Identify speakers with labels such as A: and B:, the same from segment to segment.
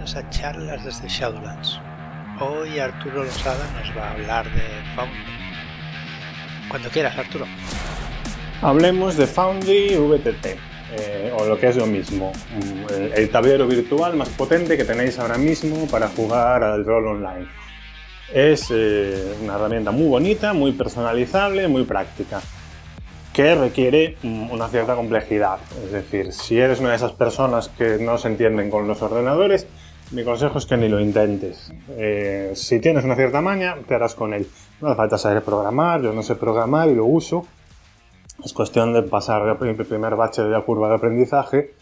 A: bienvenidos a charlas desde Shadowlands. Hoy Arturo Losada nos va a hablar de Foundry. Cuando quieras, Arturo.
B: Hablemos de Foundry VTT, eh, o lo que es lo mismo, el, el tablero virtual más potente que tenéis ahora mismo para jugar al rol online. Es eh, una herramienta muy bonita, muy personalizable, muy práctica que requiere mm, una cierta complejidad. Es decir, si eres una de esas personas que no se entienden con los ordenadores, mi consejo es que ni lo intentes. Eh, si tienes una cierta maña, te harás con él. No hace falta saber programar, yo no sé programar y lo uso. Es cuestión de pasar el primer bache de la curva de aprendizaje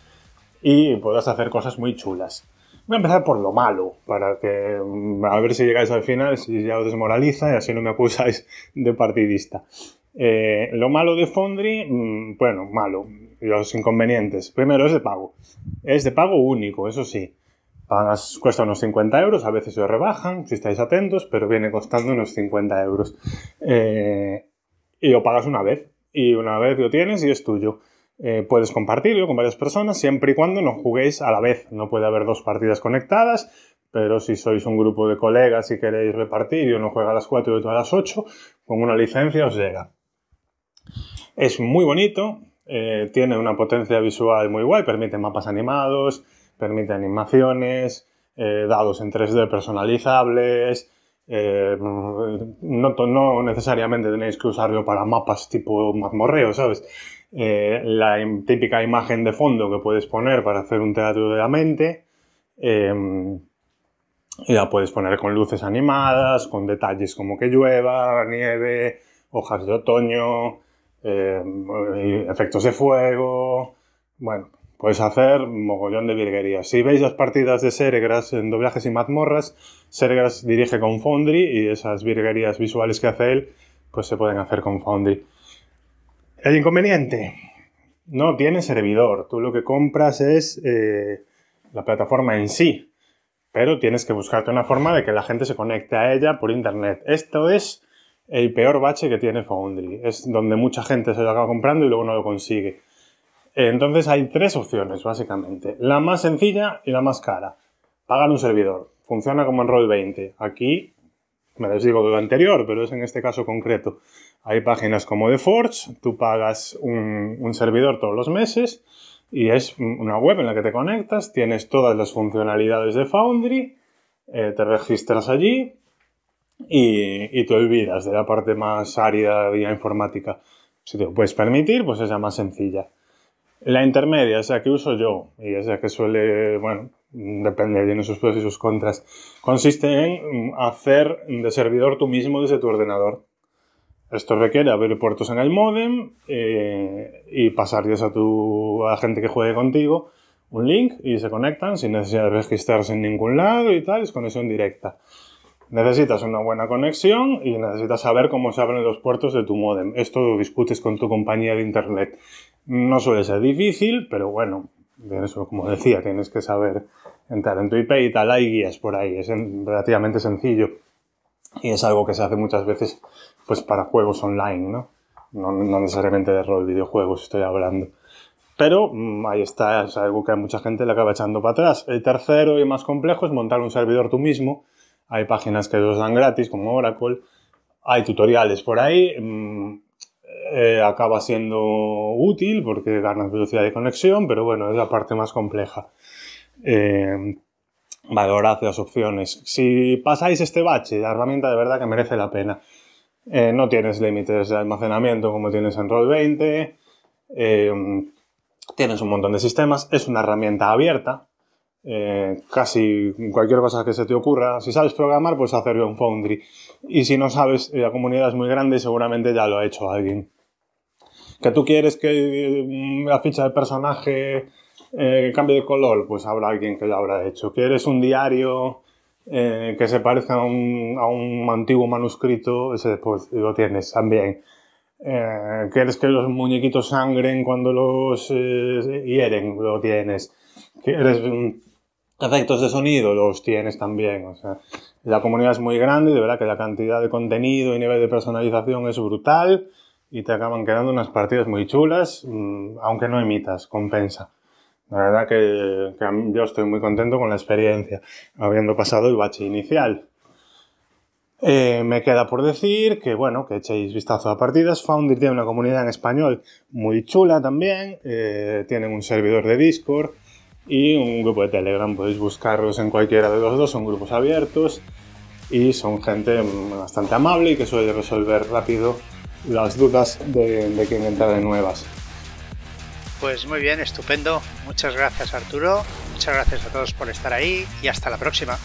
B: y podrás hacer cosas muy chulas. Voy a empezar por lo malo, para que mm, a ver si llegáis al final, si ya os desmoraliza y así no me acusáis de partidista. Eh, lo malo de Foundry, mm, bueno, malo, los inconvenientes. Primero es de pago. Es de pago único, eso sí. Pagas, cuesta unos 50 euros, a veces lo rebajan, si estáis atentos, pero viene costando unos 50 euros. Eh, y lo pagas una vez, y una vez lo tienes y es tuyo. Eh, puedes compartirlo con varias personas siempre y cuando no juguéis a la vez. No puede haber dos partidas conectadas, pero si sois un grupo de colegas y queréis repartir y uno juega a las 4 y otro a las 8, con una licencia os llega. Es muy bonito, eh, tiene una potencia visual muy guay, permite mapas animados, permite animaciones, eh, dados en 3D personalizables. Eh, no, necesariamente tenéis que usarlo para mapas tipo mazmorreo, ¿sabes? la típica imagen de fondo que puedes poner para hacer un teatro de la mente. y la puedes poner con luces animadas, con detalles como que llueva, nieve, hojas de otoño, eh, efectos de fuego. Bueno, puedes hacer mogollón de virguerías. Si veis las partidas de Seregras en doblajes y mazmorras, Seregras dirige con Foundry y esas virguerías visuales que hace él, pues se pueden hacer con Foundry. El inconveniente, no tiene servidor. Tú lo que compras es eh, la plataforma en sí, pero tienes que buscarte una forma de que la gente se conecte a ella por internet. Esto es el peor bache que tiene Foundry. Es donde mucha gente se lo acaba comprando y luego no lo consigue. Entonces hay tres opciones, básicamente. La más sencilla y la más cara. Pagar un servidor. Funciona como en Roll20. Aquí, me les digo de lo anterior, pero es en este caso concreto. Hay páginas como The Forge, tú pagas un, servidor todos los meses y es una web en la que te conectas, tienes todas las funcionalidades de Foundry, eh, te registras allí, y, te olvidas de la parte más árida de la informática. Si te lo puedes permitir, pues es la más sencilla. La intermedia, esa que uso yo, y esa que suele, bueno, depende, tiene sus pros y sus contras, consiste en hacer de servidor tú mismo desde tu ordenador. Esto requiere abrir puertos en el modem eh, y pasarles a, tu, a gente que juegue contigo un link y se conectan sin necesidad de registrarse en ningún lado y tal, es conexión directa. Necesitas una buena conexión y necesitas saber cómo se abren los puertos de tu modem. Esto lo discutes con tu compañía de internet. No suele ser difícil, pero bueno, eso, como decía, tienes que saber entrar en tu IP y tal. Hay guías por ahí, es relativamente sencillo. Y es algo que se hace muchas veces pues para juegos online, ¿no? No, necesariamente de rol, videojuegos estoy hablando. Pero mm, ahí está, es algo que a mucha gente le acaba echando para atrás. El tercero y más complejo es montar un servidor tú mismo hay páginas que los dan gratis, como Oracle. Hay tutoriales por ahí. Mm, eh, acaba siendo útil porque ganas velocidad de conexión, pero bueno, es la parte más compleja. Eh, valorad las opciones. Si pasáis este bache, la herramienta de verdad que merece la pena. Eh, no tienes límites de almacenamiento como tienes en Roll20. Eh, tienes un montón de sistemas. Es una herramienta abierta. Eh, casi cualquier cosa que se te ocurra. Si sabes programar, pues hacerlo en Foundry. Y si no sabes, la comunidad es muy grande seguramente ya lo ha hecho alguien. Que tú quieres que mm, la ficha de personaje eh, cambie de color, pues habrá alguien que lo habrá hecho. ¿Quieres un diario eh, que se parezca a un, a un, antiguo manuscrito? Ese pues lo tienes también. ¿Quieres que los muñequitos sangren cuando los hieren? Lo tienes. ¿Quieres efectos de sonido los tienes también. O sea, la comunidad es muy grande y de verdad que la cantidad de contenido y nivel de personalización es brutal y te acaban quedando unas partidas muy chulas, mm, aunque no emitas, compensa. La verdad que, yo estoy muy contento con la experiencia, habiendo pasado el bache inicial. Eh, me queda por decir que, bueno, que echéis vistazo a partidas. Foundry tiene una comunidad en español muy chula también. Eh, tienen un servidor de Discord y un grupo de Telegram. Podéis buscarlos en cualquiera de los dos, son grupos abiertos y son gente bastante amable y que suele resolver rápido las dudas de, de quien entra de nuevas.
A: Pues muy bien, estupendo. Muchas gracias Arturo, muchas gracias a todos por estar ahí y hasta la próxima.